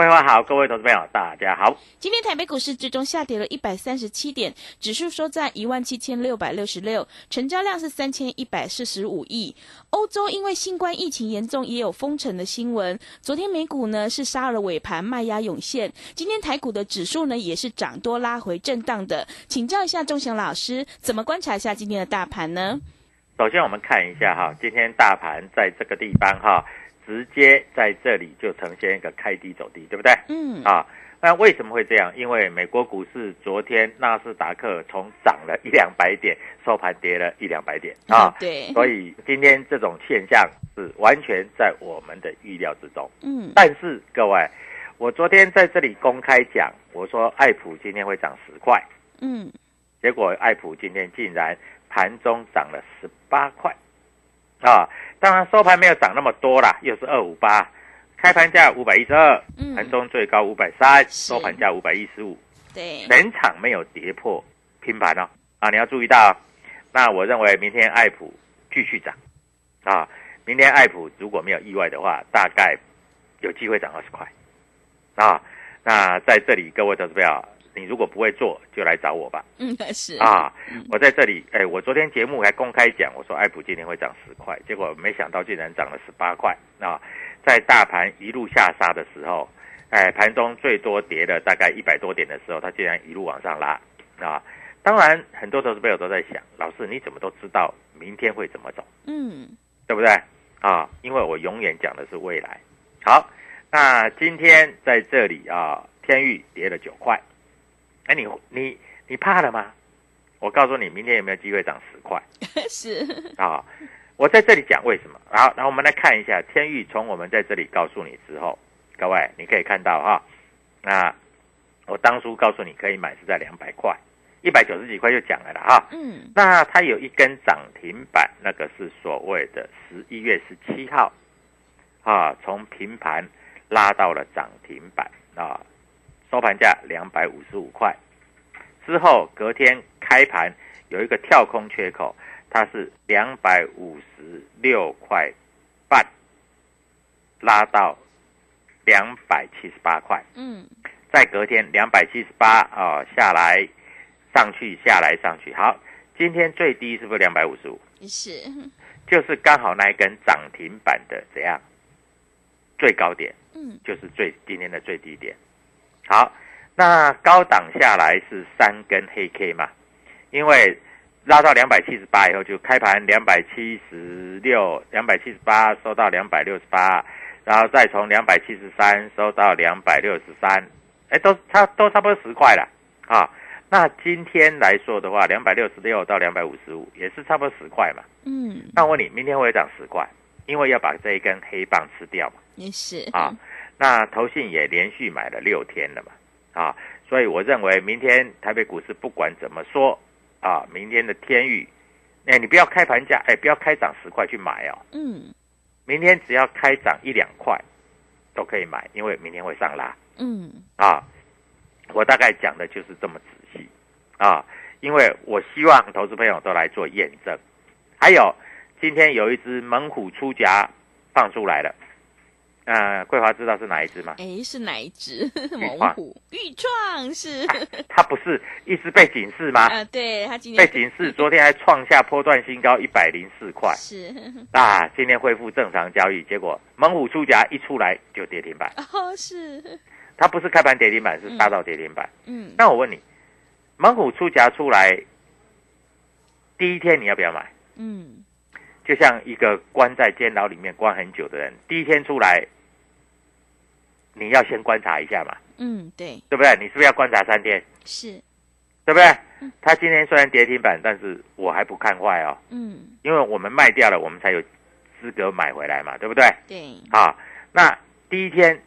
桂花好，各位投资朋友大家好。今天台北股市最终下跌了一百三十七点，指数收在一万七千六百六十六，成交量是三千一百四十五亿。欧洲因为新冠疫情严重，也有封城的新闻。昨天美股呢是杀了尾盘，卖压涌现。今天台股的指数呢也是涨多拉回震荡的。请教一下钟祥老师，怎么观察一下今天的大盘呢？首先我们看一下哈，今天大盘在这个地方哈。直接在这里就呈现一个开低走低，对不对？嗯。啊，那为什么会这样？因为美国股市昨天纳斯达克从涨了一两百点，收盘跌了一两百点啊。对。所以今天这种现象是完全在我们的预料之中。嗯。但是各位，我昨天在这里公开讲，我说爱普今天会涨十块。嗯。结果爱普今天竟然盘中涨了十八块，啊。当然收盘没有涨那么多啦，又是二五八，开盘价五百一十二，盘中最高五百三，收盘价五百一十五，对，全场没有跌破平盘哦，啊，你要注意到，那我认为明天爱普继续涨，啊，明天爱普如果没有意外的话，大概有机会涨二十块，啊，那在这里各位投资友。你如果不会做，就来找我吧。嗯，是啊，我在这里，哎，我昨天节目还公开讲，我说爱普今天会涨十块，结果没想到竟然涨了十八块啊！在大盘一路下杀的时候，哎，盘中最多跌了大概一百多点的时候，它竟然一路往上拉啊！当然，很多投资朋友都在想，老师你怎么都知道明天会怎么走？嗯，对不对？啊，因为我永远讲的是未来。好，那今天在这里啊，天域跌了九块。哎，你你你怕了吗？我告诉你，明天有没有机会涨十块？是啊，我在这里讲为什么。然后，然后我们来看一下天域。从我们在这里告诉你之后，各位你可以看到哈，那我当初告诉你可以买是在两百块，一百九十几块就讲了了哈。嗯，那它有一根涨停板，那个是所谓的十一月十七号啊，从平盘拉到了涨停板啊。收盘价两百五十五块，之后隔天开盘有一个跳空缺口，它是两百五十六块半，拉到两百七十八块。嗯，再隔天两百七十八啊下来，上去下来上去。好，今天最低是不是两百五十五？是，就是刚好那一根涨停板的怎样最高点？嗯，就是最今天的最低点。好，那高档下来是三根黑 K 嘛？因为拉到两百七十八以后，就开盘两百七十六、两百七十八收到两百六十八，然后再从两百七十三收到两百六十三，哎，都差都差不多十块了啊。那今天来说的话，两百六十六到两百五十五，也是差不多十块嘛。嗯，那我问你，明天会涨十块？因为要把这一根黑棒吃掉嘛。也是啊，那投信也连续买了六天了嘛。啊，所以我认为明天台北股市不管怎么说啊，明天的天域，哎，你不要开盘价，哎，不要开涨十块去买哦。嗯明天只要开涨一两块都可以买，因为明天会上拉嗯啊。我大概讲的就是这么仔细啊，因为我希望投资朋友都来做验证。还有今天有一只猛虎出夹放出来了，呃，桂华知道是哪一只吗？哎，是哪一只？猛虎豫 创是它不是一直被警示吗？啊，对他今天被警示，昨天还创下波段新高一百零四块是啊，今天恢复正常交易，结果猛虎出夹一出来就跌停板，哦是它不是开盘跌停板，是杀到跌停板。嗯那我问你，猛虎出夹出来第一天你要不要买？嗯就像一个关在监牢里面关很久的人，第一天出来，你要先观察一下嘛，嗯对对不对？你是不是要观察三天？是对不对？他今天虽然跌停板，但是我还不看坏哦，嗯因为我们卖掉了，我们才有资格买回来嘛，对不对？对啊，那第一天，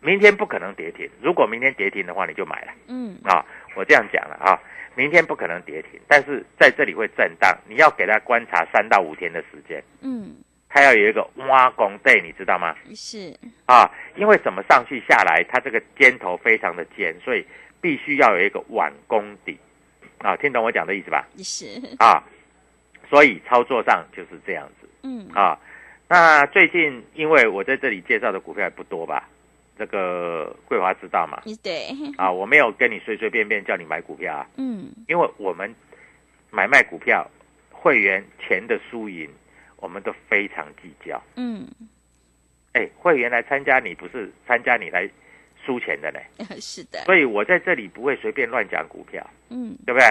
明天不可能跌停，如果明天跌停的话，你就买了嗯啊。我这样讲了啊，明天不可能跌停，但是在这里会震荡，你要给它观察三到五天的时间，嗯它要有一个挖工 day，你知道吗？是啊，因为怎么上去下来，它这个尖头非常的尖，所以必须要有一个碗功底啊，听懂我讲的意思吧？是啊，所以操作上就是这样子嗯啊。那最近因为我在这里介绍的股票也不多吧，这个桂华知道嘛？对啊，我没有跟你随随便便叫你买股票啊，嗯因为我们买卖股票，会员钱的输赢，我们都非常计较。嗯哎，会员来参加你不是参加你来输钱的呢，是的所以我在这里不会随便乱讲股票，嗯对不对？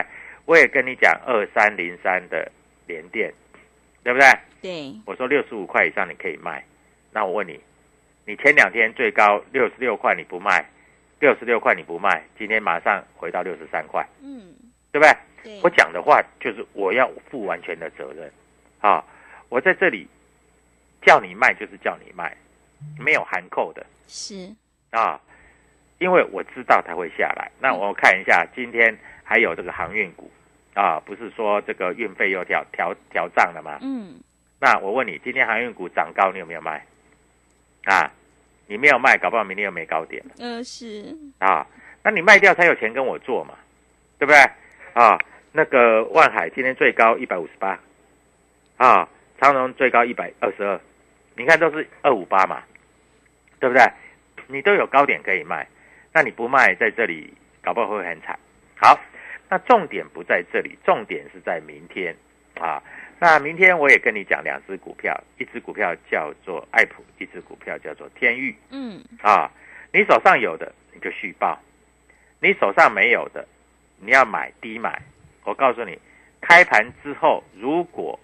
我也跟你讲二三零三的联电，对不对？对我说六十五块以上你可以卖，那我问你，你前两天最高六十六块你不卖，六十六块你不卖，今天马上回到六十三块，嗯对不对？对我讲的话就是我要负完全的责任，啊，我在这里叫你卖就是叫你卖，没有含扣的是啊，因为我知道它会下来。那我看一下今天还有这个航运股啊，不是说这个运费又调调调涨了吗？嗯那我问你，今天航运股涨高，你有没有卖？啊，你没有卖，搞不好明天又没高点嗯呃是啊。那你卖掉才有钱跟我做嘛，对不对？啊，那个万海今天最高一百五十八，啊，长荣最高一百二十二，你看都是二五八嘛，对不对？你都有高点可以卖，那你不卖，在这里搞不好会很惨。好，那重点不在这里，重点是在明天啊。那明天我也跟你讲两只股票，一只股票叫做爱普，一只股票叫做天域嗯啊。你手上有的你就续报，你手上没有的，你要买低买。我告诉你，开盘之后如果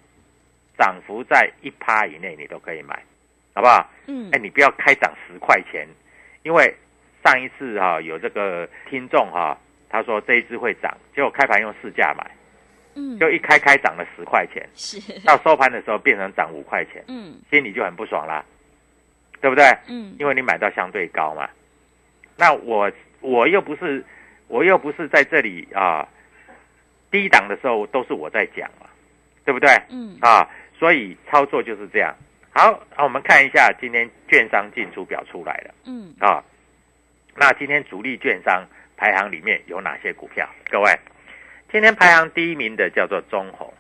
涨幅在一趴以内，你都可以买，好不好？嗯哎，你不要开涨十块钱，因为上一次哈、有这个听众哈、他说这一只会涨，结果开盘用市价买，嗯就一开开涨了十块钱，是 到收盘的时候变成涨五块钱，嗯心里就很不爽啦，对不对？嗯因为你买到相对高嘛。那我我又不是我又不是在这里啊，低档的时候都是我在讲嘛，对不对？嗯啊，所以操作就是这样。好，那我们看一下今天券商进出表出来了嗯啊。那今天主力券商排行里面有哪些股票？各位，今天排行第一名的叫做中红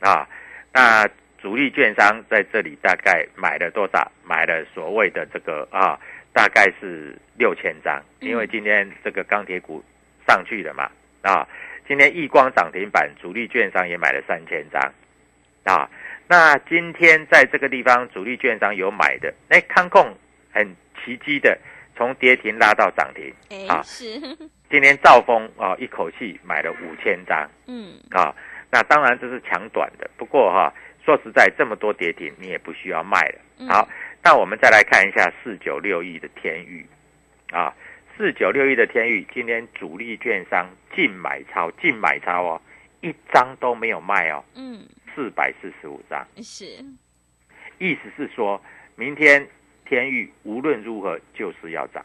啊。那主力券商在这里大概买了多少？买了所谓的这个啊，大概是六千张，嗯因为今天这个钢铁股上去了嘛啊。今天易光涨停板，主力券商也买了三千张啊。那今天在这个地方，主力券商有买的，哎，康控很奇迹的从跌停拉到涨停啊。哎是 今天兆丰啊，一口气买了五千张嗯啊。那当然这是抢短的，不过哈、说实在，这么多跌停，你也不需要卖了。嗯好，那我们再来看一下四九六亿的天域啊，四九六一的天域，今天主力券商净买超，净买超哦，一张都没有卖哦，嗯，四百四十五张，是，意思是说明天天域无论如何就是要涨，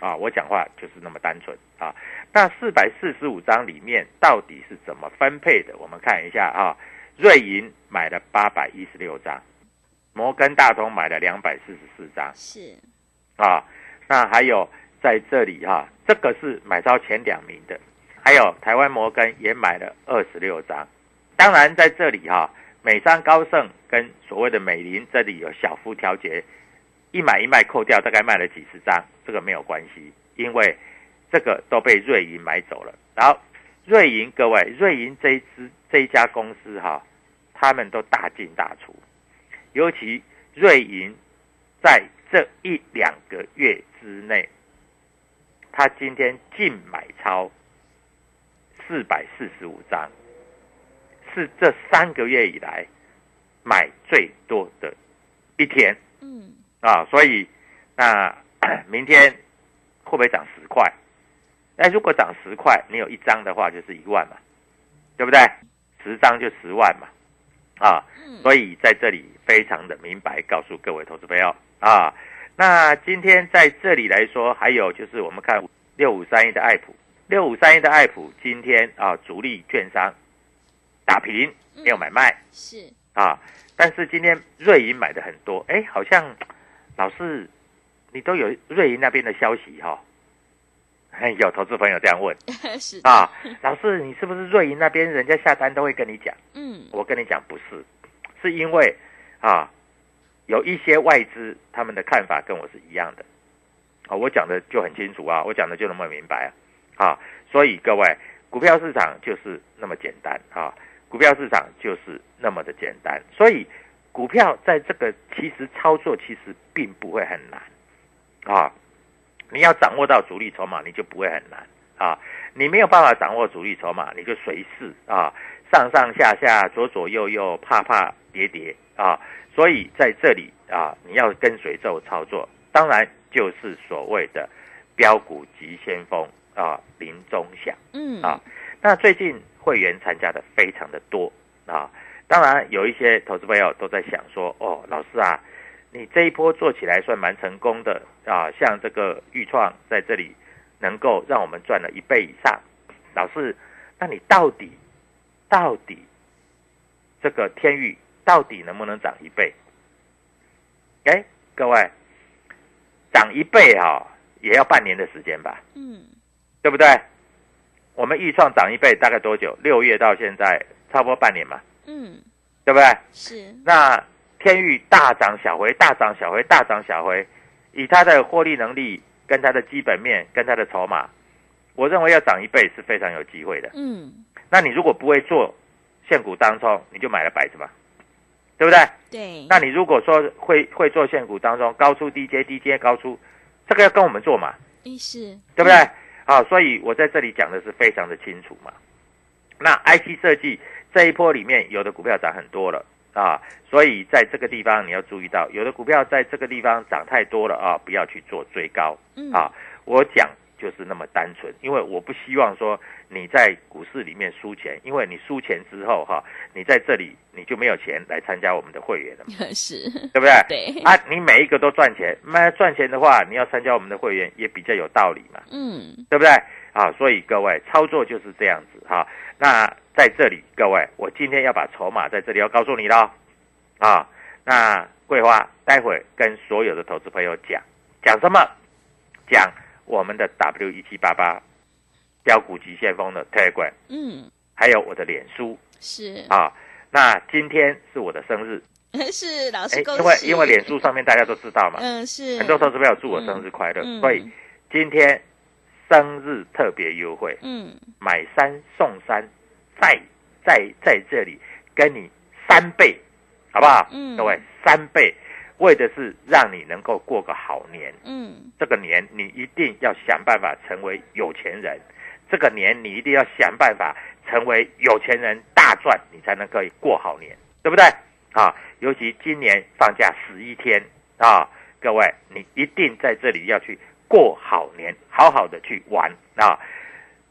啊，我讲话就是那么单纯啊。那四百四十五张里面到底是怎么分配的？我们看一下啊，瑞银买了八百一十六张，摩根大通买了两百四十四张，是，啊，那还有在这里哈、这个是买到前两名的，还有台湾摩根也买了二十六张。当然在这里哈、美商高盛跟所谓的美林这里有小幅调节，一买一卖扣掉，大概卖了几十张，这个没有关系，因为这个都被瑞银买走了。然后瑞银各位，瑞银这一支这一家公司哈、他们都大进大出，尤其瑞银在这一两个月之内，他今天净买超四百四十五张，是这三个月以来买最多的一天。嗯，啊！所以那 明天会不会涨十块？那如果涨十块，你有一张的话就是一万嘛，对不对？十张就十万嘛，啊！嗯，所以在这里非常的明白告诉各位投资朋友啊，那今天在这里来说，还有就是我们看六五三一的爱普，六五三一的爱普今天啊主力券商打平，没有买卖是，啊，但是今天瑞银买的很多，哎，好像老师你都有瑞银那边的消息哈、嘿有投资朋友这样问。是，啊，老师你是不是瑞银那边人家下单都会跟你讲？嗯，我跟你讲不是，是因为啊，有一些外资他们的看法跟我是一样的，啊，我讲的就很清楚啊，我讲的就那么明白啊，啊，所以各位，股票市场就是那么简单啊，股票市场就是那么的简单，所以股票在这个其实操作其实并不会很难啊，你要掌握到主力筹码，你就不会很难啊，你没有办法掌握主力筹码，你就随势啊。上上下下、左左右右、怕怕叠叠啊，所以在这里啊，你要跟随咒操作，当然就是所谓的标股急先锋啊，林中响嗯，啊。那最近会员参加的非常的多啊，当然有一些投资朋友都在想说，哦，老师啊，你这一波做起来算蛮成功的啊，像这个豫创在这里能够让我们赚了一倍以上，老师，那你到底？到底这个天域到底能不能涨一倍？哎，各位，涨一倍哈、也要半年的时间吧，嗯，对不对？我们预创涨一倍大概多久？六月到现在差不多半年嘛，嗯，对不对？是，那天域大涨小回，大涨小回，大涨小回，以它的获利能力、跟它的基本面、跟它的筹码，我认为要涨一倍是非常有机会的。嗯，那你如果不会做现股当中，你就买了摆着嘛，对不对？对，那你如果说会会做现股当中高出低阶低阶高出，这个要跟我们做嘛，一是，对不对？啊，所以我在这里讲的是非常的清楚嘛。那 IC 设计这一波里面，有的股票涨很多了啊，所以在这个地方你要注意到，有的股票在这个地方涨太多了啊，不要去做追高嗯，啊。我讲就是那么单纯，因为我不希望说你在股市里面输钱，因为你输钱之后哈、你在这里你就没有钱来参加我们的会员了嘛，是，对不对？对，啊，你每一个都赚钱，那赚钱的话，你要参加我们的会员也比较有道理嘛，嗯，对不对？啊，所以各位操作就是这样子哈、那在这里，各位，我今天要把筹码在这里要告诉你喽，啊，那桂花待会跟所有的投资朋友讲讲什么？讲我们的 W 一七八八标股急先锋的 Telegram，嗯，还有我的脸书是，啊。那今天是我的生日，是，老哎师，因为因为脸书上面大家都知道嘛，嗯，是，很多投资朋友祝我生日快乐，嗯。所以今天生日特别优惠，嗯，买三送三，在在在这里跟你三倍，好不好？嗯各位三倍，为的是让你能够过个好年。嗯，这个年你一定要想办法成为有钱人，这个年你一定要想办法成为有钱人大赚，你才能可以过好年，对不对？啊，尤其今年放假十一天啊，各位你一定在这里要去过好年，好好的去玩啊！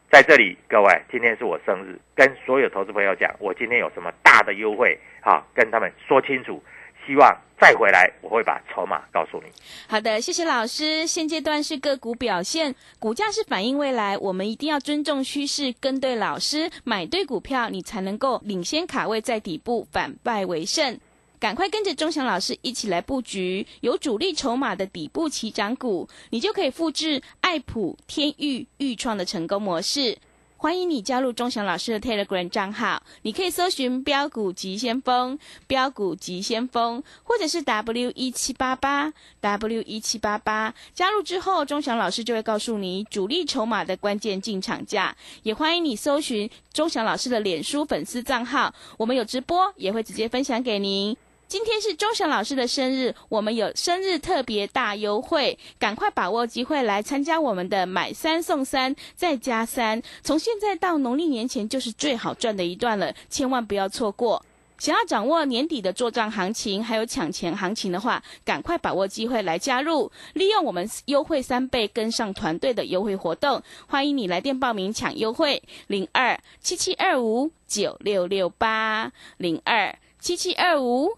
在这里，各位，今天是我生日，跟所有投资朋友讲，我今天有什么大的优惠啊，跟他们说清楚。希望再回来，我会把筹码告诉你。好的，谢谢老师。现阶段是个股表现，股价是反映未来，我们一定要尊重趋势，跟对老师，买对股票，你才能够领先卡位在底部，反败为胜。赶快跟着钟祥老师一起来布局有主力筹码的底部起涨股，你就可以复制爱普、天域、豫创的成功模式。欢迎你加入钟祥老师的 Telegram 账号，你可以搜寻“标股急先锋”、“标股急先锋”，或者是 W 一七八八 W 一七八八。加入之后，钟祥老师就会告诉你主力筹码的关键进场价。也欢迎你搜寻钟祥老师的脸书粉丝账号，我们有直播，也会直接分享给您。今天是钟祥老师的生日，我们有生日特别大优惠，赶快把握机会来参加我们的买三送三再加三，从现在到农历年前就是最好赚的一段了，千万不要错过。想要掌握年底的做账行情，还有抢钱行情的话，赶快把握机会来加入，利用我们优惠三倍跟上团队的优惠活动，欢迎你来电报名抢优惠，零二七七二五九六六八零二七七二五。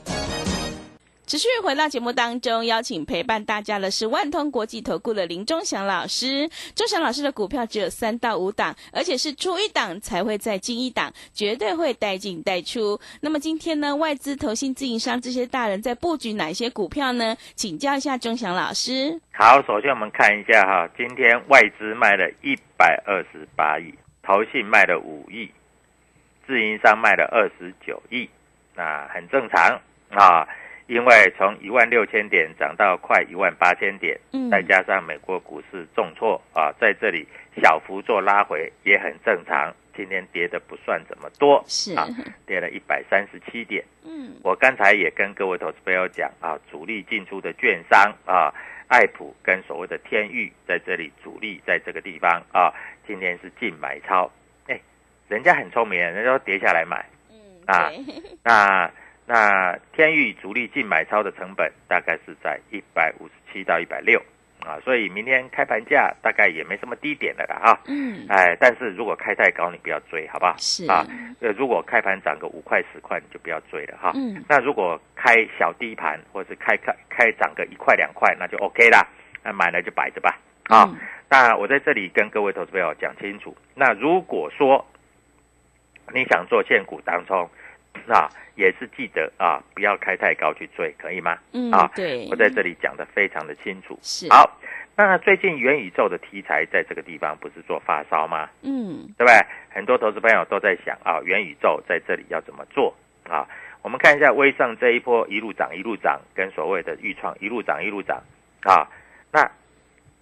持续回到节目当中，邀请陪伴大家的是万通国际投顾的林忠祥老师。忠祥老师的股票只有三到五档，而且是出一档才会再进一档，绝对会带进带出。那么今天呢，外资、投信、自营商这些大人在布局哪些股票呢？请教一下忠祥老师。好，首先我们看一下哈，今天外资卖了一百二十八亿，投信卖了五亿，自营商卖了二十九亿，那很正常啊。因为从一万六千点涨到快一万八千点，嗯，再加上美国股市重挫啊，在这里小幅做拉回也很正常。今天跌的不算怎么多，是啊，跌了一百三十七点。嗯，我刚才也跟各位投资朋友讲啊，主力进出的券商啊，爱普跟所谓的天域在这里主力在这个地方啊，今天是净买超。哎，人家很聪明，人家跌下来买，嗯啊，那。那天域主力净买超的成本大概是在一百五十七到一百六啊，所以明天开盘价大概也没什么低点的了哈。嗯，哎，但是如果开太高，你不要追，好不好？是啊，呃，如果开盘涨个五块十块，你就不要追了哈。嗯，那如果开小低盘或者是开开开涨个一块两块，那就 OK 啦。那买了就摆着吧。啊，那我在这里跟各位投资朋友讲清楚，那如果说你想做现股当中。那也是记得啊，不要开太高去追，可以吗？嗯，啊，对，我在这里讲的非常的清楚。是好，那最近元宇宙的题材在这个地方不是做发烧吗？嗯，对不对？很多投资朋友都在想啊，元宇宙在这里要怎么做啊？我们看一下威盛这一波一路涨一路涨，跟所谓的预创一路涨一路涨啊，那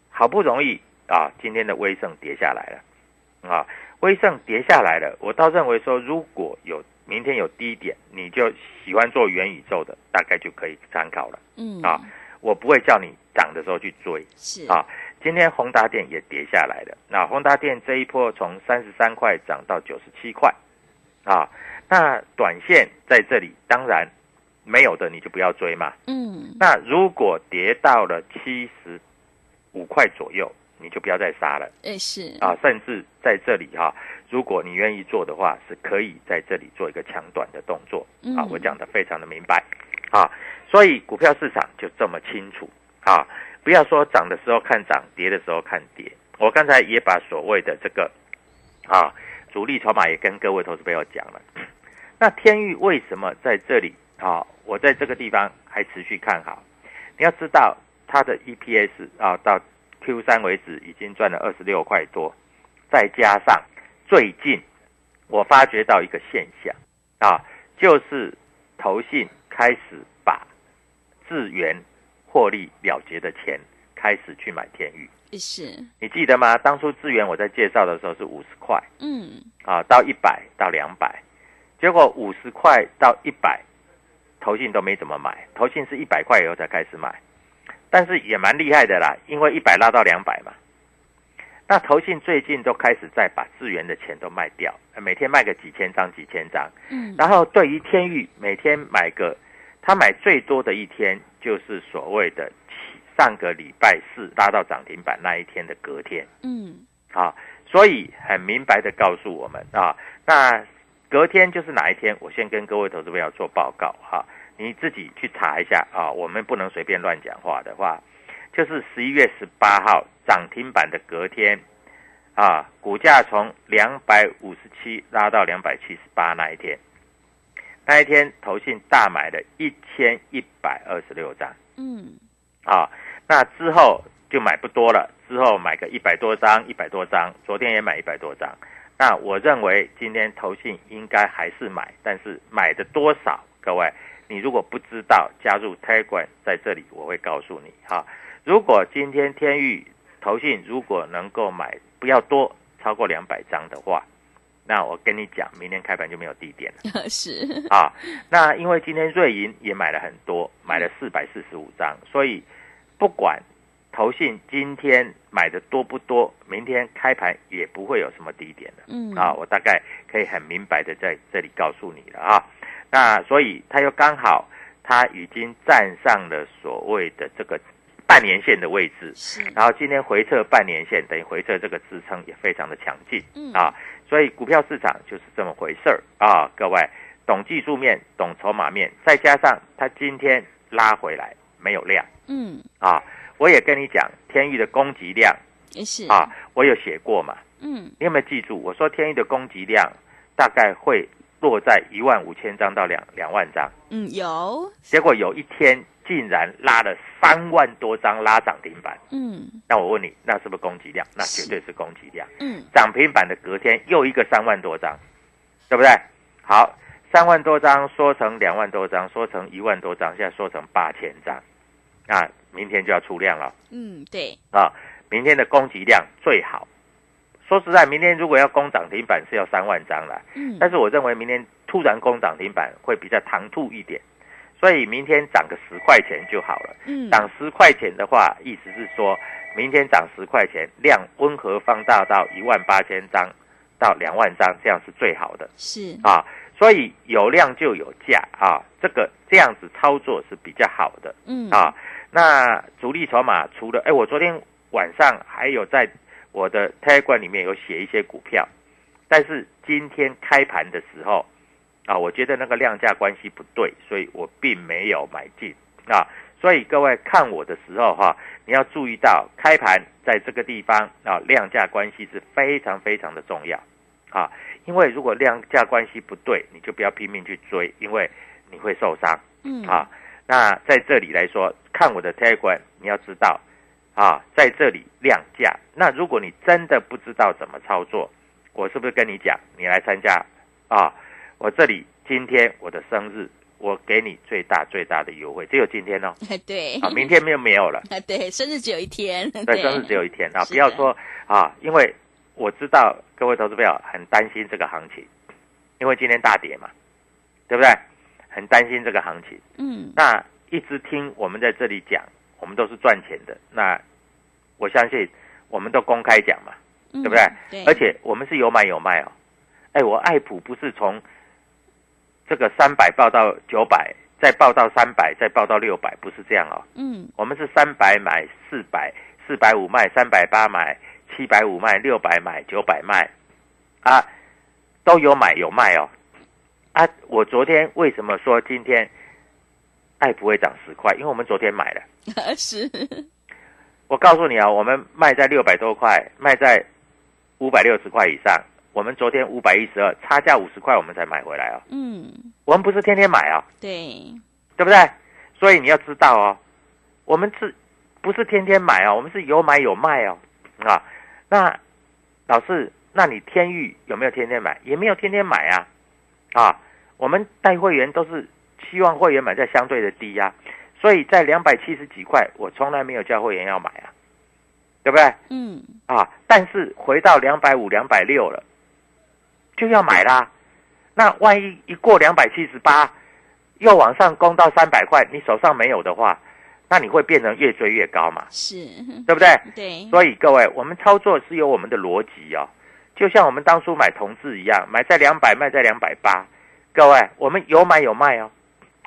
好不容易啊，今天的微盛跌下来了啊，威盛跌下来了，我倒认为说如果有。明天有低点，你就喜欢做元宇宙的，大概就可以参考了。嗯啊，我不会叫你涨的时候去追。是啊，今天宏达电也跌下来了。那宏达电这一波从三十三块涨到九十七块，啊，那短线在这里当然没有的，你就不要追嘛。嗯，那如果跌到了七十五块左右，你就不要再杀了。哎是啊，甚至在这里哈。如果你愿意做的话，是可以在这里做一个强短的动作啊！我讲的非常的明白啊，所以股票市场就这么清楚啊！不要说涨的时候看涨，跌的时候看跌。我刚才也把所谓的这个啊主力筹码也跟各位投资朋友讲了。那天域为什么在这里啊？我在这个地方还持续看好。你要知道它的 EPS 啊，到 Q 三为止已经赚了二十六块多，再加上最近我发觉到一个现象啊，就是投信开始把智源获利了结的钱开始去买天域。是，你记得吗？当初智源我在介绍的时候是五十块嗯，啊，到一百到两百，结果五十块到一百，投信都没怎么买，投信是一百块以后才开始买，但是也蛮厉害的啦，因为一百拉到两百嘛。那投信最近都开始在把智源的钱都卖掉，每天卖个几千张几千张，嗯，然后对于天域每天买个，他买最多的一天就是所谓的上个礼拜四拉到涨停板那一天的隔天嗯，啊，所以很明白的告诉我们啊，那隔天就是哪一天？我先跟各位投资朋友做报告哈、你自己去查一下啊，我们不能随便乱讲话的话，就是十一月十八号涨停板的隔天啊，股价从两百五十七拉到两百七十八那一天，那一天投信大买了一千一百二十六张嗯，啊，那之后就买不多了，之后买个一百多张，一百多张，昨天也买一百多张。那我认为今天投信应该还是买，但是买的多少，各位，你如果不知道，加入 Telegram 在这里我会告诉你哈。如果今天天域投信如果能够买不要多，超过两百张的话，那我跟你讲，明天开盘就没有低点了。是，啊，那因为今天瑞银也买了很多，买了四百四十五张，所以不管投信今天买的多不多，明天开盘也不会有什么低点的。嗯，啊，我大概可以很明白的在这里告诉你了啊。那所以它又刚好，它已经站上了所谓的这个半年线的位置，是，然后今天回撤半年线，等于回撤这个支撑也非常的强劲嗯。啊，所以股票市场就是这么回事儿啊，各位懂技术面，懂筹码面，再加上它今天拉回来没有量嗯，啊，我也跟你讲，天域的供给量也是，啊，我有写过嘛，嗯，你有没有记住？我说天域的供给量大概会落在一万五千张到两两万张，嗯，有，结果有一天竟然拉了三万多张拉涨停板。嗯，那我问你，那是不是供给量？那是绝对是供给量。嗯，涨停板的隔天又一个三万多张，对不对？好，三万多张缩成两万多张，缩成一万多张，现在缩成八千张，那明天就要出量了嗯，对，啊！明天的供给量最好。说实在，明天如果要攻涨停板是要三万张了，嗯，但是我认为明天突然攻涨停板会比较唐突一点，所以明天涨个十块钱就好了。嗯，涨十块钱的话，意思是说明天涨十块钱，量温和放大到一万八千张到两万张，这样是最好的是，啊。所以有量就有价啊，这个这样子操作是比较好的嗯，啊。那主力筹码除了哎，我昨天晚上还有在我的 Telegram 里面有写一些股票，但是今天开盘的时候啊，我觉得那个量价关系不对，所以我并没有买进啊。所以各位看我的时候哈、你要注意到开盘在这个地方啊，量价关系是非常非常的重要啊。因为如果量价关系不对，你就不要拼命去追，因为你会受伤嗯，啊。那在这里来说，看我的 Telegram，你要知道啊，在这里量价。那如果你真的不知道怎么操作，我是不是跟你讲，你来参加啊？我这里今天我的生日，我给你最大最大的优惠，只有今天哦，哎，对，啊，明天没有没有了。啊，对，生日只有一天，对，生日只有一天啊！不要说啊，因为我知道各位投资朋友很担心这个行情，因为今天大跌嘛，对不对？很担心这个行情。嗯，那一直听我们在这里讲，我们都是赚钱的。那我相信我们都公开讲嘛，对对不对？对，而且我们是有买有卖哦。哎，我爱普不是从这个三百报到九百，再报到三百，再报到六百，不是这样哦。嗯，我们是三百买四百，四百五卖，三百八买，七百五卖，六百买，九百卖，啊，都有买有卖哦。啊，我昨天为什么说今天爱普会涨十块？因为我们昨天买了。是，我告诉你啊，我们卖在六百多块，卖在五百六十块以上。我们昨天五百一十二，差价五十块，我们才买回来哦。嗯，我们不是天天买哦。对，对不对？所以你要知道哦，我们是不是天天买哦，我们是有买有卖哦，啊，那老师，那你天域有没有天天买？也没有天天买啊，啊，我们带会员都是希望会员买在相对的低呀，所以在两百七十几块，我从来没有叫会员要买啊，对不对？嗯，啊，但是回到两百五、两百六了，就要买啦。那万一一过两百七十八，又往上攻到三百块，你手上没有的话，那你会变成越追越高嘛？是，对不对？对，所以各位，我们操作是有我们的逻辑哦，就像我们当初买同志一样，买在两百，卖在两百八。各位，我们有买有卖哦，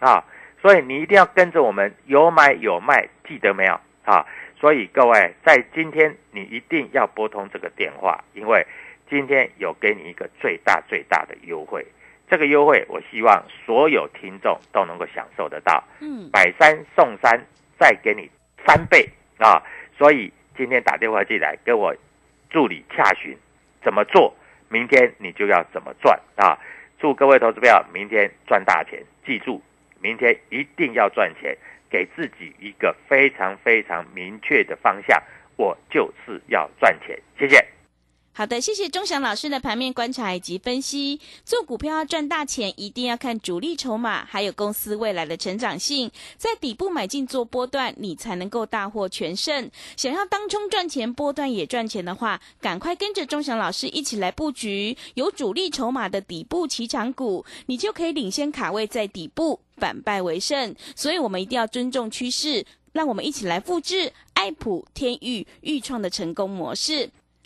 啊，所以你一定要跟着我们有买有卖，记得没有啊？所以各位，在今天你一定要拨通这个电话，因为今天有给你一个最大最大的优惠。这个优惠，我希望所有听众都能够享受得到。嗯，买三送三，再给你三倍啊！所以今天打电话进来跟我助理洽询怎么做，明天你就要怎么赚啊！祝各位投资票明天赚大钱，记住，明天一定要赚钱，给自己一个非常非常明确的方向，我就是要赚钱。谢谢。好的，谢谢钟祥老师的盘面观察以及分析。做股票要赚大钱，一定要看主力筹码，还有公司未来的成长性，在底部买进做波段，你才能够大获全胜。想要当冲赚钱，波段也赚钱的话，赶快跟着钟祥老师一起来布局有主力筹码的底部起涨股，你就可以领先卡位在底部，反败为胜。所以，我们一定要尊重趋势，让我们一起来复制爱普、天域、豫创的成功模式。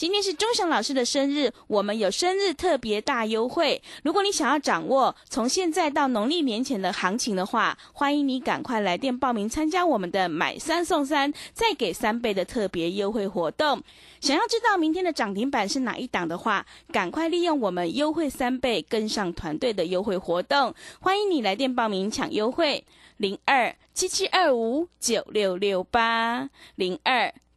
今天是钟祥老师的生日，我们有生日特别大优惠。如果你想要掌握从现在到农历年前的行情的话，欢迎你赶快来电报名参加我们的买三送三，再给三倍的特别优惠活动。想要知道明天的涨停板是哪一档的话，赶快利用我们优惠三倍，跟上团队的优惠活动。欢迎你来电报名抢优惠，零二七七二五九六六八零二。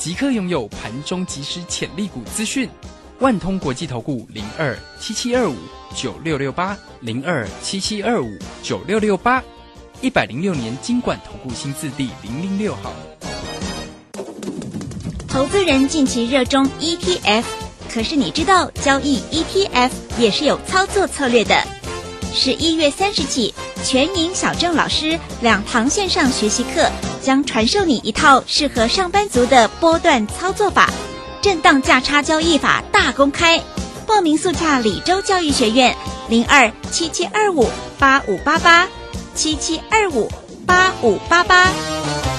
即刻拥有盘中即时潜力股资讯，万通国际投顾零二七七二五九六六八零二七七二五九六六八，一百零六年金管投顾新字第零零六号。投资人近期热衷 ETF，可是你知道交易 ETF 也是有操作策略的。十一月三十起，全银小郑老师两堂线上学习课。将传授你一套适合上班族的波段操作法，震荡价差交易法大公开。报名速洽李州教育学院零二七七二五八五八八七七二五八五八八。